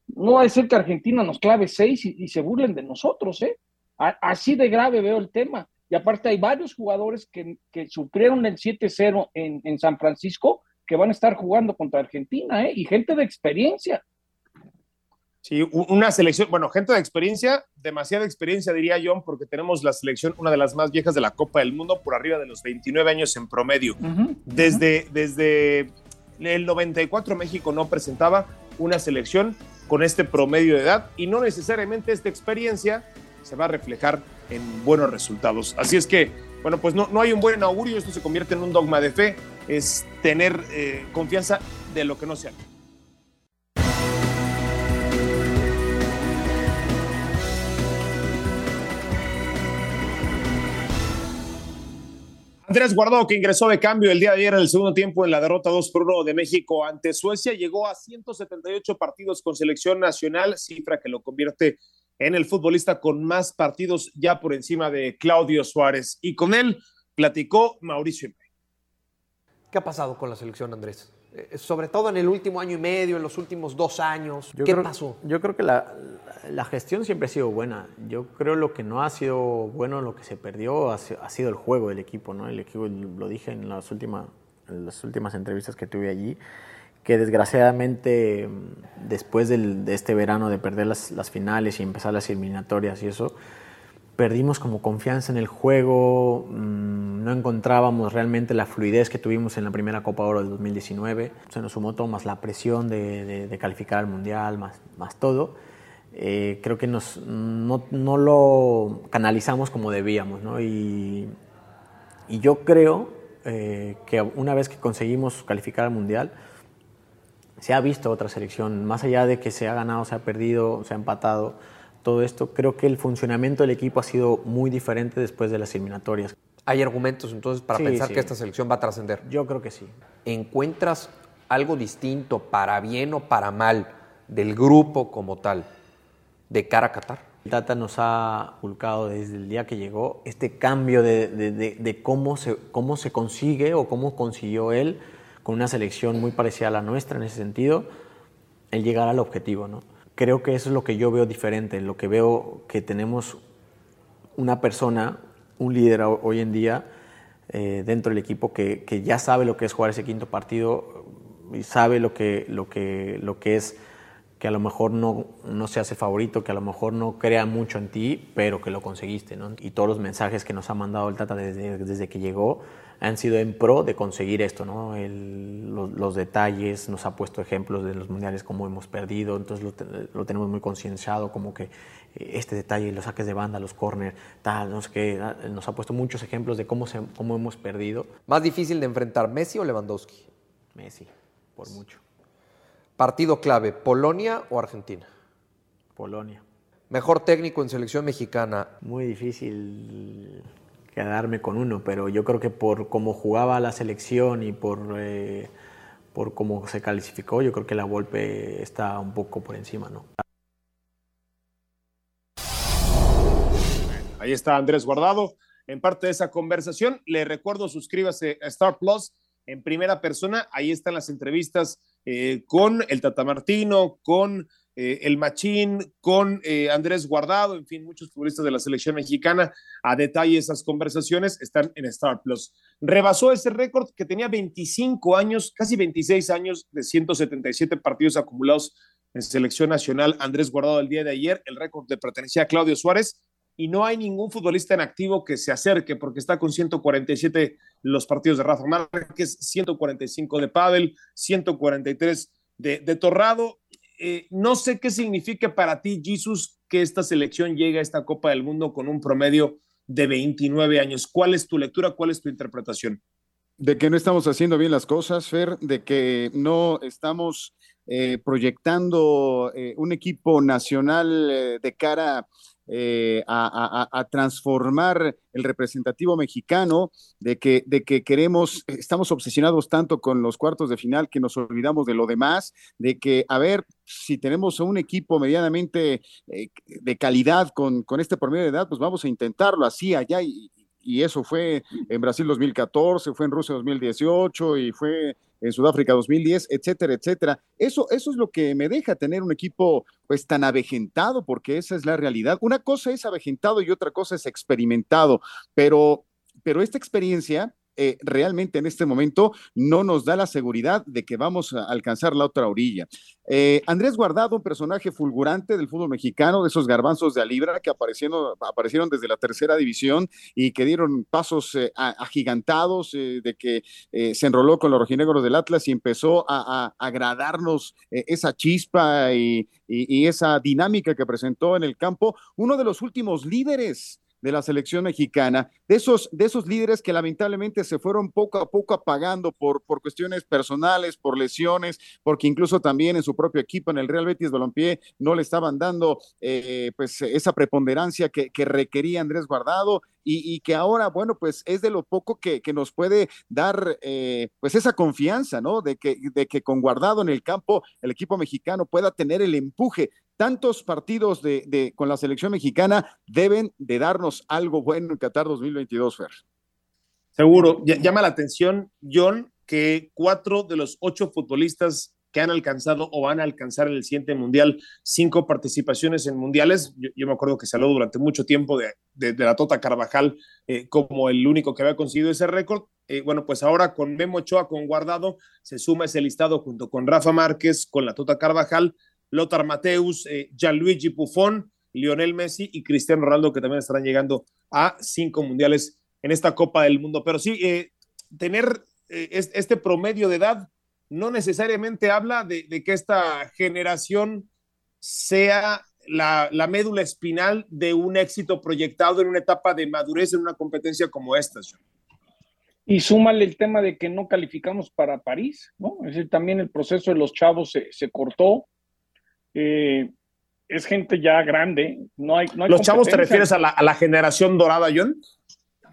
S6: no va a ser que Argentina nos clave seis y, y se burlen de nosotros, ¿eh? así de grave veo el tema. Y aparte hay varios jugadores que, que sufrieron el 7-0 en, en, San Francisco que van a estar jugando contra Argentina, ¿eh? Y gente de experiencia.
S3: Sí, una selección, bueno, gente de experiencia, demasiada experiencia diría John, porque tenemos la selección, una de las más viejas de la Copa del Mundo, por arriba de los 29 años en promedio. desde, desde el 94 México no presentaba una selección con este promedio de edad y no necesariamente esta experiencia se va a reflejar en buenos resultados. Así es que, bueno, pues no, no hay un buen augurio, esto se convierte en un dogma de fe, es tener eh, confianza de lo que no sea. Andrés Guardado, que ingresó de cambio el día de ayer en el segundo tiempo en la derrota 2 por 1 de México ante Suecia, llegó a 178 partidos con selección nacional, cifra que lo convierte en el futbolista con más partidos ya por encima de Claudio Suárez. Y con él platicó Mauricio
S11: ¿Qué ha pasado con la selección, Andrés? Eh, sobre todo en el último año y medio, en los últimos dos años. ¿Qué pasó?
S12: Yo creo que la, la, gestión siempre ha sido buena. Yo creo lo que no ha sido bueno, lo que se perdió, ha, sido el juego del equipo. ¿no? El equipo, lo dije en las, últimas, en las últimas entrevistas que tuve allí que desgraciadamente después del, de este verano de perder las, las, finales y empezar las eliminatorias y eso, perdimos como confianza en el juego, mm, no encontrábamos realmente la fluidez que tuvimos en la primera Copa Oro del 2019. Se nos sumó todo más la presión de, calificar al Mundial, más, más todo. Eh, creo que nos, no, no, lo canalizamos como debíamos. ¿no? Y, y, yo creo eh, que una vez que conseguimos calificar al Mundial, se ha visto otra selección, más allá de que se ha ganado, se ha perdido, se ha empatado todo esto, creo que el funcionamiento del equipo ha sido muy diferente después de las eliminatorias.
S11: ¿Hay argumentos entonces para pensar que esta selección va a trascender?
S12: Yo creo que sí.
S11: ¿Encuentras algo distinto, para bien o para mal, del grupo como tal, de cara a Qatar?
S12: Tata nos ha inculcado desde el día que llegó este cambio de, de, cómo, se, cómo se consigue o cómo consiguió él, con una selección muy parecida a la nuestra en ese sentido, el llegar al objetivo. ¿no? creo que eso es lo que yo veo diferente, lo que veo que tenemos una persona, un líder hoy en día eh, dentro del equipo que, que, ya sabe lo que es jugar ese quinto partido y sabe lo que, lo que, lo que es que a lo mejor no, no se hace favorito, que a lo mejor no crea mucho en ti, pero que lo conseguiste. ¿no? Y todos los mensajes que nos ha mandado el Tata desde, desde que llegó han sido en pro de conseguir esto, ¿no? los, detalles, nos ha puesto ejemplos de los mundiales, cómo hemos perdido, entonces lo, tenemos muy concienciado, como que eh, este detalle, los saques de banda, los corners, tal, no sé qué, nos ha puesto muchos ejemplos de cómo, se, cómo hemos perdido.
S11: ¿Más difícil de enfrentar, Messi o Lewandowski?
S12: Messi, por mucho.
S11: Partido clave, ¿Polonia o Argentina?
S12: Polonia.
S11: Mejor técnico en selección mexicana.
S12: Muy difícil quedarme con uno, pero yo creo que por cómo jugaba la selección y por, eh, por cómo se calificó, yo creo que la Volpe está un poco por encima, ¿no?
S3: Ahí está Andrés Guardado en parte de esa conversación. Le recuerdo, suscríbase a Star Plus en primera persona. Ahí están las entrevistas eh, con el Tata Martino, con eh, el Machín, con eh, Andrés Guardado, en fin, muchos futbolistas de la selección mexicana. A detalle esas conversaciones están en Star Plus. Rebasó ese récord que tenía 25 años, casi 26 años de 177 partidos acumulados en selección nacional. Andrés Guardado el día de ayer, el récord de pertenecía a Claudio Suárez y no hay ningún futbolista en activo que se acerque porque está con 147 los partidos de Rafa Márquez, 145 de Pavel, 143 de, de Torrado eh, no sé qué significa para ti, Jesus, que esta selección llegue a esta Copa del Mundo con un promedio de 29 años. ¿Cuál es tu lectura? ¿Cuál es tu interpretación?
S4: De que no estamos haciendo bien las cosas, Fer, de que no estamos eh, proyectando eh, un equipo nacional de cara eh, a, transformar el representativo mexicano, de que, de que queremos, estamos obsesionados tanto con los cuartos de final que nos olvidamos de lo demás, de que, a ver, si tenemos un equipo medianamente eh, de calidad con, con este promedio de edad, pues vamos a intentarlo así allá y, y eso fue en Brasil 2014, fue en Rusia 2018 y fue en Sudáfrica 2010, etcétera, etcétera. Eso, eso es lo que me deja tener un equipo pues tan avejentado, porque esa es la realidad. Una cosa es avejentado y otra cosa es experimentado, pero, pero esta experiencia eh, realmente en este momento no nos da la seguridad de que vamos a alcanzar la otra orilla. Eh, Andrés Guardado, un personaje fulgurante del fútbol mexicano, de esos garbanzos de a libra que aparecieron, aparecieron desde la tercera división y que dieron pasos eh, agigantados, de que se enroló con los rojinegros del Atlas y empezó a, agradarnos esa chispa y esa dinámica que presentó en el campo. Uno de los últimos líderes de la selección mexicana, de esos, de esos líderes que lamentablemente se fueron poco a poco apagando por, por cuestiones personales, por lesiones, porque incluso también en su propio equipo, en el Real Betis Balompié, no le estaban dando eh, pues esa preponderancia que, que requería Andrés Guardado y, que ahora, bueno, pues es de lo poco que, que nos puede dar eh, pues esa confianza, ¿no? De que, de que con Guardado en el campo el equipo mexicano pueda tener el empuje tantos partidos de, con la selección mexicana deben de darnos algo bueno en Qatar 2022, Fer.
S3: Seguro. Llama la atención, John, que cuatro de los ocho futbolistas que han alcanzado o van a alcanzar en el siguiente mundial cinco participaciones en mundiales. Yo, me acuerdo que se habló durante mucho tiempo de, la Tota Carvajal eh, como el único que había conseguido ese récord. Eh, bueno, pues ahora con Memo Ochoa, con Guardado, se suma ese listado junto con Rafa Márquez, con la Tota Carvajal, Lothar Mateus, eh, Gianluigi Buffon, Lionel Messi y Cristiano Ronaldo, que también estarán llegando a cinco mundiales en esta Copa del Mundo. Pero sí, eh, tener eh, este promedio de edad no necesariamente habla de, que esta generación sea la, médula espinal de un éxito proyectado en una etapa de madurez en una competencia como esta.
S6: Y súmale el tema de que no calificamos para París, ¿no? Es decir, también el proceso de los chavos se, cortó. Eh, es gente ya grande, no hay...
S3: ¿Los chavos te refieres a la, a la generación dorada, John?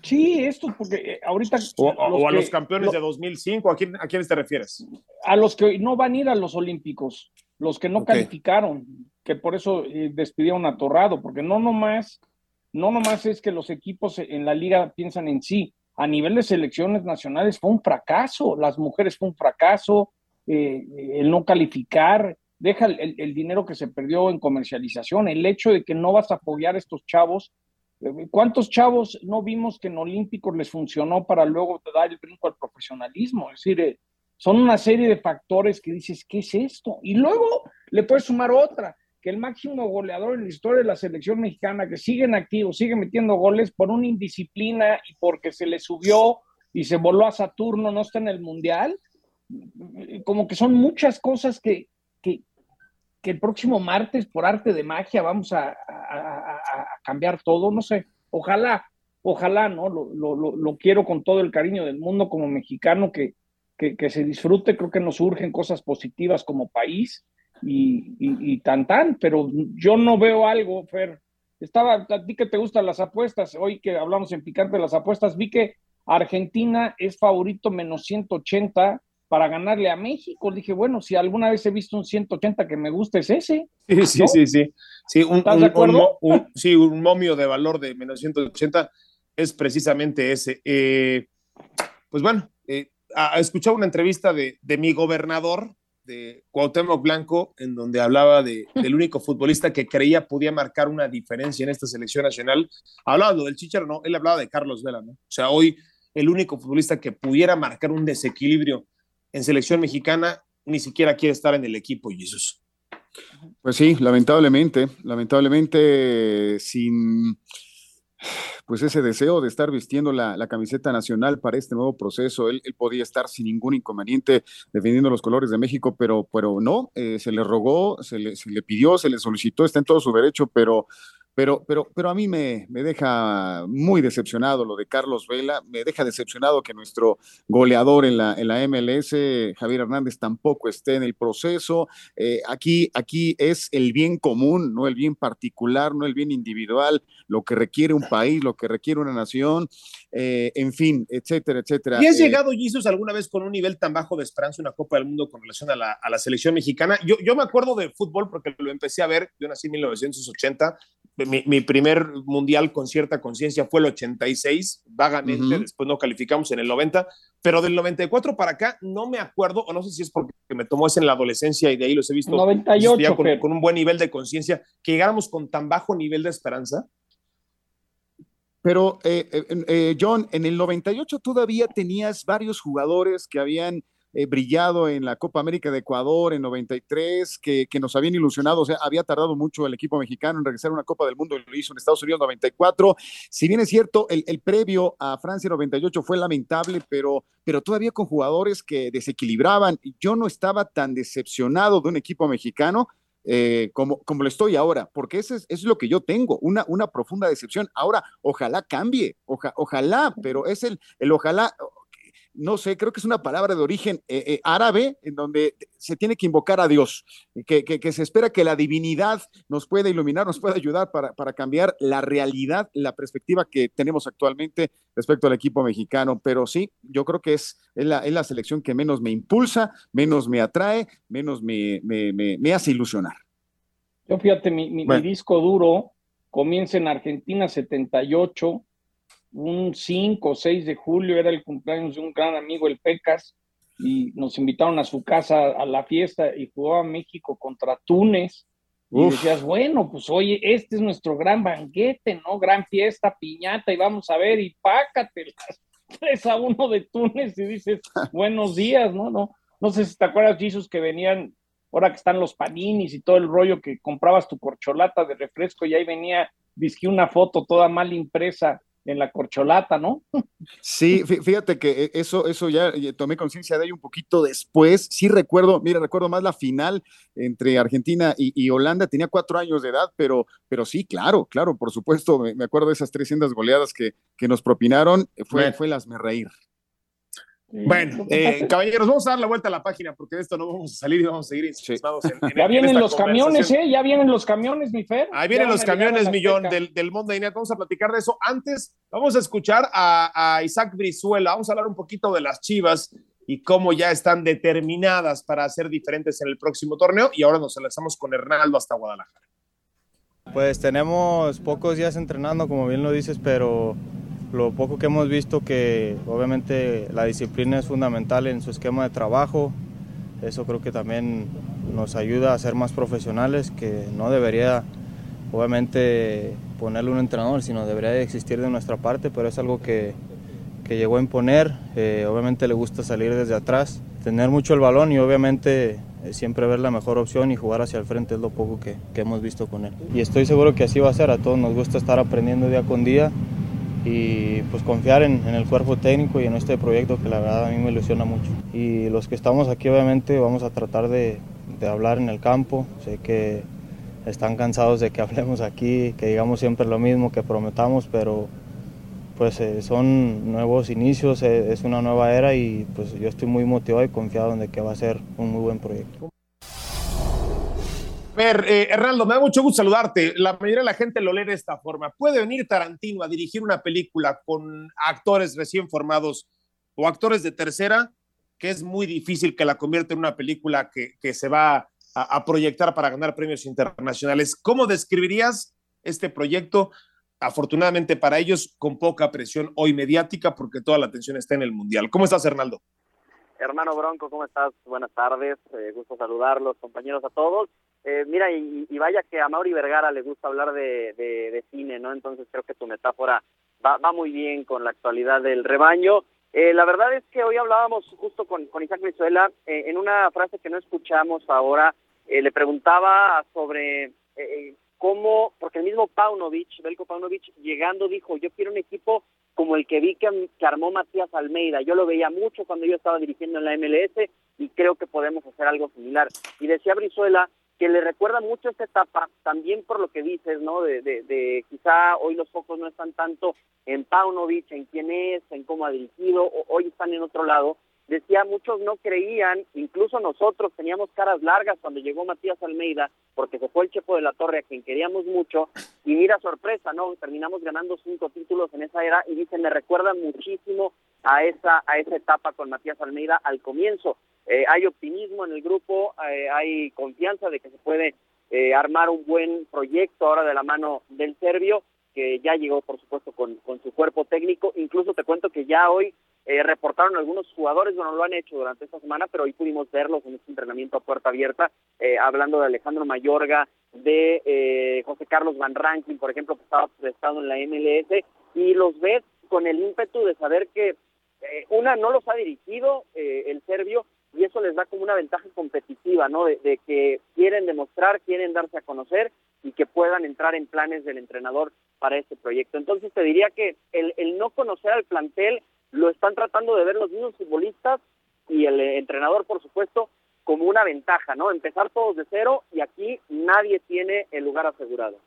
S6: Sí, esto, porque eh, ahorita.
S3: O, a los campeones de 2005, ¿a, quién, ¿a quiénes te refieres?
S6: A los que no van a ir a los Olímpicos, los que no calificaron, que por eso eh, despidieron a Torrado, porque no nomás, no nomás es que los equipos en la liga piensan en sí, a nivel de selecciones nacionales fue un fracaso, las mujeres fue un fracaso, eh, el no calificar, deja el, el dinero que se perdió en comercialización, el hecho de que no vas a apoyar a estos chavos ¿Cuántos chavos no vimos que en Olímpicos les funcionó para luego dar el brinco al profesionalismo? Es decir, eh, son una serie de factores que dices, ¿qué es esto? Y luego le puedes sumar otra, que el máximo goleador en la historia de la selección mexicana, que sigue en activo, sigue metiendo goles por una indisciplina y porque se le subió y se voló a Saturno, no está en el Mundial. Como que son muchas cosas que, que, que el próximo martes, por arte de magia, vamos a, cambiar todo, no sé, ojalá, ojalá, ¿no? Lo, quiero con todo el cariño del mundo como mexicano, que, que, se disfrute, creo que nos urgen cosas positivas como país y, y, tan tan, pero yo no veo algo, Fer. Estaba, a ti que te gustan las apuestas, hoy que hablamos en Picante de las apuestas, vi que Argentina es favorito menos 180 para ganarle a México. Dije, bueno, si alguna vez he visto un 180 que me gusta es ese.
S3: Sí, sí, sí, sí. sí un, ¿Estás de acuerdo? Un, sí, un momio de valor de menos 180 es precisamente ese. Eh, pues bueno, eh, escuchado una entrevista de, de, mi gobernador, de Cuauhtémoc Blanco, en donde hablaba de, del único futbolista que creía podía marcar una diferencia en esta selección nacional. Hablaba del Chicharo, no, él hablaba de Carlos Vela, ¿no? O sea, hoy el único futbolista que pudiera marcar un desequilibrio en selección mexicana ni siquiera quiere estar en el equipo, Jesús.
S4: Pues sí, lamentablemente, lamentablemente sin pues ese deseo de estar vistiendo la, camiseta nacional para este nuevo proceso, él, podía estar sin ningún inconveniente defendiendo los colores de México, pero, pero no, eh, se le rogó, se le, se le, pidió, se le solicitó, está en todo su derecho, pero pero, pero, pero a mí me, me, deja muy decepcionado lo de Carlos Vela, me deja decepcionado que nuestro goleador en la, en la MLS, Javier Hernández, tampoco esté en el proceso. Eh, aquí, aquí es el bien común, no el bien particular, no el bien individual, lo que requiere un país, lo que requiere una nación, eh, en fin, etcétera, etcétera.
S3: ¿Y has eh, llegado, Jesus, alguna vez con un nivel tan bajo de esperanza una Copa del Mundo con relación a la, a la selección mexicana? Yo, yo me acuerdo de fútbol porque lo empecé a ver, yo nací en 1980 mi, primer mundial con cierta conciencia fue el 86, vagamente, después no calificamos en el 90, pero del 94 para acá no me acuerdo, o no sé si es porque me tomó ese en la adolescencia y de ahí los he visto
S6: 98,
S3: con, un buen nivel de conciencia, que llegáramos con tan bajo nivel de esperanza.
S4: Pero, eh, eh, eh, John, en el 98 todavía tenías varios jugadores que habían eh, brillado en la Copa América de Ecuador en 93, que, que, nos habían ilusionado, o sea, había tardado mucho el equipo mexicano en regresar a una Copa del Mundo, y lo hizo en Estados Unidos 94. Si bien es cierto, el, el previo a Francia 98 fue lamentable, pero, pero todavía con jugadores que desequilibraban. Yo no estaba tan decepcionado de un equipo mexicano, eh, como, como lo estoy ahora, porque eso es, es, lo que yo tengo, una, una profunda decepción. Ahora, ojalá cambie, ojalá, pero es el, el ojalá, no sé, creo que es una palabra de origen eh, eh, árabe, en donde se tiene que invocar a Dios, que, se espera que la divinidad nos pueda iluminar, nos pueda ayudar para, cambiar la realidad, la perspectiva que tenemos actualmente respecto al equipo mexicano. Pero sí, yo creo que es, la, selección que menos me impulsa, menos me atrae, menos me, hace ilusionar.
S6: Yo fíjate, mi, mi disco duro comienza en Argentina 78 un 5 o 6 de julio era el cumpleaños de un gran amigo, el Pecas, y nos invitaron a su casa a la fiesta y jugaba México contra Túnez. Y decías, bueno, pues oye, este es nuestro gran banquete, ¿no? Gran fiesta, piñata, y vamos a ver, y pácate las 3 a 1 de Túnez y dices, buenos días, ¿no? No, no sé si te acuerdas, Jesús, que venían ahora que están los paninis y todo el rollo que comprabas tu corcholata de refresco y ahí venía, disque una foto toda mal impresa en la corcholata, ¿no?
S4: Sí, fíjate que e, eso, eso ya tomé conciencia de ello un poquito después. Sí recuerdo, mira, recuerdo más la final entre Argentina y, Holanda. Tenía cuatro años de edad, pero, pero sí, claro, claro, por supuesto. Me, acuerdo de esas 300 goleadas que, que nos propinaron. Fue, fue las me reír.
S3: Bueno, eh, caballeros, vamos a dar la vuelta a la página porque de esto no vamos a salir y vamos a seguir en,
S6: Ya vienen los camiones, ¿eh? Ya vienen los camiones, mi Fer.
S3: Ahí vienen los camiones, millón, del, del Monday Night. Vamos a platicar de eso. Antes, vamos a escuchar a, Isaac Brizuela. Vamos a hablar un poquito de las chivas y cómo ya están determinadas para ser diferentes en el próximo torneo. Y ahora nos enlazamos con Hernaldo hasta Guadalajara.
S13: Pues tenemos pocos días entrenando, como bien lo dices, pero lo poco que hemos visto que obviamente la disciplina es fundamental en su esquema de trabajo, eso creo que también nos ayuda a ser más profesionales, que no debería obviamente ponerle un entrenador, sino debería existir de nuestra parte, pero es algo que, que llegó a imponer, eh, obviamente le gusta salir desde atrás, tener mucho el balón y obviamente eh, siempre ver la mejor opción y jugar hacia el frente es lo poco que, que hemos visto con él. Y estoy seguro que así va a ser, a todos nos gusta estar aprendiendo día con día y pues confiar en, el cuerpo técnico y en este proyecto que la verdad a mí me ilusiona mucho. Y los que estamos aquí obviamente vamos a tratar de, hablar en el campo, sé que están cansados de que hablemos aquí, que digamos siempre lo mismo, que prometamos, pero pues eh, son nuevos inicios, eh, es una nueva era y pues yo estoy muy motivado y confiado en que va a ser un muy buen proyecto.
S3: Ver, eh, Hernaldo, me da mucho gusto saludarte. La mayoría de la gente lo lee de esta forma. ¿Puede venir Tarantino a dirigir una película con actores recién formados o actores de tercera? Que es muy difícil que la convierta en una película que, se va a, a, proyectar para ganar premios internacionales. ¿Cómo describirías este proyecto? Afortunadamente para ellos, con poca presión hoy mediática, porque toda la atención está en el Mundial. ¿Cómo estás, Hernaldo?
S14: Hermano Bronco, ¿cómo estás? Buenas tardes, eh, gusto saludarlos, compañeros a todos. Eh, mira, y, vaya que a Mauri Vergara le gusta hablar de, de, cine, ¿no? Entonces creo que tu metáfora va, muy bien con la actualidad del rebaño. Eh, la verdad es que hoy hablábamos justo con, Isaac Venezuela, eh, en una frase que no escuchamos ahora, le preguntaba sobre cómo, porque el mismo Paunovic, Belko Paunovic, llegando dijo, yo quiero un equipo como el que vi que, armó Matías Almeida. Yo lo veía mucho cuando yo estaba dirigiendo en la MLS y creo que podemos hacer algo similar. Y decía Brizuela que le recuerda mucho esta etapa, también por lo que dices, ¿no? De, de, quizá hoy los focos no están tanto en Paunovic, en quién es, en cómo ha dirigido, hoy están en otro lado, decía, muchos no creían, incluso nosotros teníamos caras largas cuando llegó Matías Almeida, porque se fue el Chepo de la Torre, a quien queríamos mucho, y mira sorpresa, ¿no? Terminamos ganando cinco títulos en esa era, y dice, me recuerda muchísimo a esa, a esa etapa con Matías Almeida al comienzo. Eh, hay optimismo en el grupo, eh, hay confianza de que se puede eh, armar un buen proyecto ahora de la mano del serbio, que ya llegó, por supuesto, con, con su cuerpo técnico. Incluso te cuento que ya hoy eh, reportaron algunos jugadores, bueno, lo han hecho durante esta semana, pero hoy pudimos verlos en este entrenamiento a puerta abierta, eh, hablando de Alejandro Mayorga, de eh, José Carlos Van Rankin, por ejemplo, que estaba prestado en la MLS, y los ves con el ímpetu de saber que una no los ha dirigido el serbio y eso les da como una ventaja competitiva, ¿no? De, que quieren demostrar, quieren darse a conocer y que puedan entrar en planes del entrenador para este proyecto. Entonces te diría que el, el no conocer al plantel lo están tratando de ver los mismos futbolistas y el eh, entrenador, por supuesto, como una ventaja, ¿no? Empezar todos de cero y aquí nadie tiene el lugar asegurado.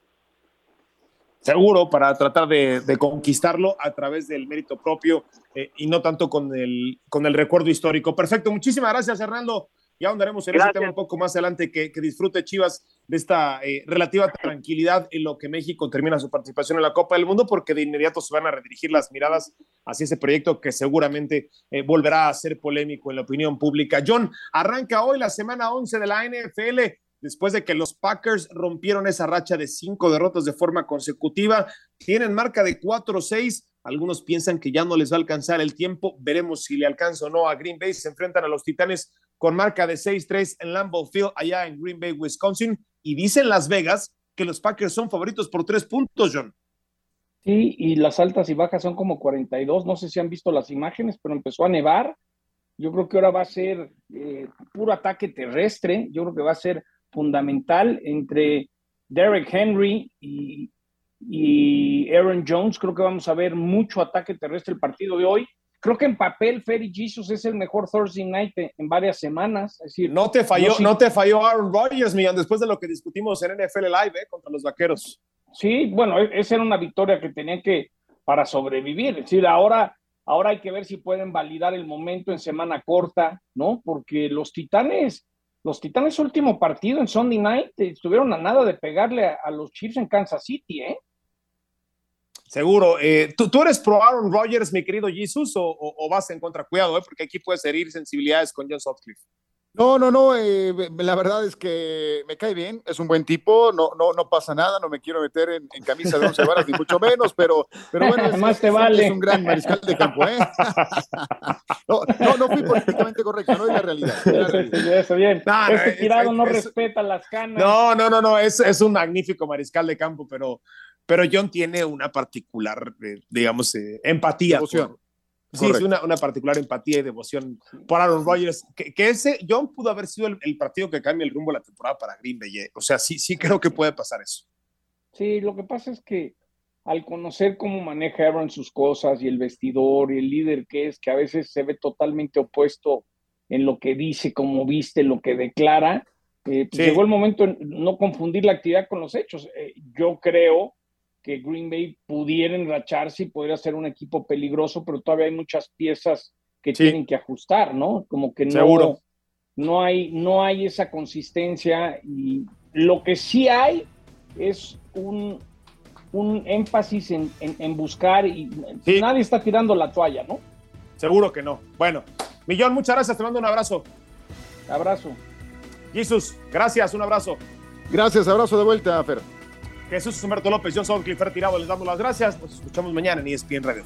S3: Seguro, para tratar de, conquistarlo a través del mérito propio eh, y no tanto con el, con el recuerdo histórico. Perfecto, muchísimas gracias, Hernando. Ya andaremos en ese tema un poco más adelante, que, disfrute Chivas de esta eh, relativa tranquilidad en lo que México termina su participación en la Copa del Mundo, porque de inmediato se van a redirigir las miradas hacia ese proyecto que seguramente eh, volverá a ser polémico en la opinión pública. John, arranca hoy la semana 11 de la NFL después de que los Packers rompieron esa racha de cinco derrotas de forma consecutiva. Tienen marca de 4-6. Algunos piensan que ya no les va a alcanzar el tiempo. Veremos si le alcanza o no a Green Bay. Se enfrentan a los Titanes con marca de 6-3 en Lambeau Field, allá en Green Bay, Wisconsin. Y dicen Las Vegas que los Packers son favoritos por tres puntos, John.
S6: Sí, y las altas y bajas son como 42. No sé si han visto las imágenes, pero empezó a nevar Yo creo que ahora va a ser eh, puro ataque terrestre. Yo creo que va a ser fundamental entre Derek Henry y, y Aaron Jones. Creo que vamos a ver mucho ataque terrestre el partido de hoy. Creo que en papel Ferry Jesus es el mejor Thursday night en varias semanas. Es decir,
S3: no te falló, no, te falló Aaron Rodgers, Millán, después de lo que discutimos en NFL Live ¿eh? contra los Vaqueros.
S6: Sí, bueno, e-, esa era una victoria que tenían que para sobrevivir. Es decir, ahora, ahora hay que ver si pueden validar el momento en semana corta, ¿no? Porque los Titanes, los Titanes último partido en Sunday Night estuvieron a nada de pegarle a, a los Chiefs en Kansas City, ¿eh?
S3: Seguro. Eh, ¿tú, ¿tú, eres pro Aaron Rodgers, mi querido Jesus, o, o, vas en contra? Cuidado, eh, porque aquí puedes herir sensibilidades con John Sutcliffe.
S4: No, no, no, eh, la verdad es que me cae bien, es un buen tipo, no, no, no pasa nada, no me quiero meter en, en camisa de once varas, ni mucho menos, pero, pero bueno, es,
S6: Más te
S4: es,
S6: vale.
S4: es un gran mariscal de campo, ¿eh? no, no, no fui políticamente correcto, no es la realidad. Es la realidad.
S6: Eso, bien.
S3: No, no,
S6: este
S3: es-
S6: tirado
S3: es-
S6: no
S3: es-
S6: respeta las canas.
S3: No, no, no, no, es, es un magnífico mariscal de campo, pero, pero John tiene una particular, eh, digamos, eh, empatía.
S4: Devoción.
S3: por- Sí, una, una particular empatía y devoción por Aaron Rodgers. Que, que ese, John pudo haber sido el, el partido que cambia el rumbo de la temporada para Green Bay. eh. O sea, sí, sí creo que puede pasar eso.
S6: Sí, lo que pasa es que al conocer cómo maneja Aaron sus cosas y el vestidor y el líder que es, que a veces se ve totalmente opuesto en lo que dice, como viste, lo que declara, eh, pues
S3: Sí.
S6: llegó el momento en no confundir la actividad con los hechos. Eh, yo creo que Green Bay pudiera enracharse y podría ser un equipo peligroso, pero todavía hay muchas piezas que
S3: Sí.
S6: tienen que ajustar, ¿no? Como que no,
S3: Seguro.
S6: no hay, no hay esa consistencia y lo que sí hay es un, un énfasis en, en- en buscar y
S3: Sí.
S6: nadie está tirando la toalla, ¿no?
S3: Seguro que no. Bueno, Millón, muchas gracias. Te mando un abrazo.
S6: Abrazo.
S3: Jesus, gracias. Un abrazo.
S4: Gracias, abrazo de vuelta, Fer.
S3: Jesús Humberto López, John Sutcliffe, retirado. Les damos las gracias. Nos escuchamos mañana en ESPN Radio.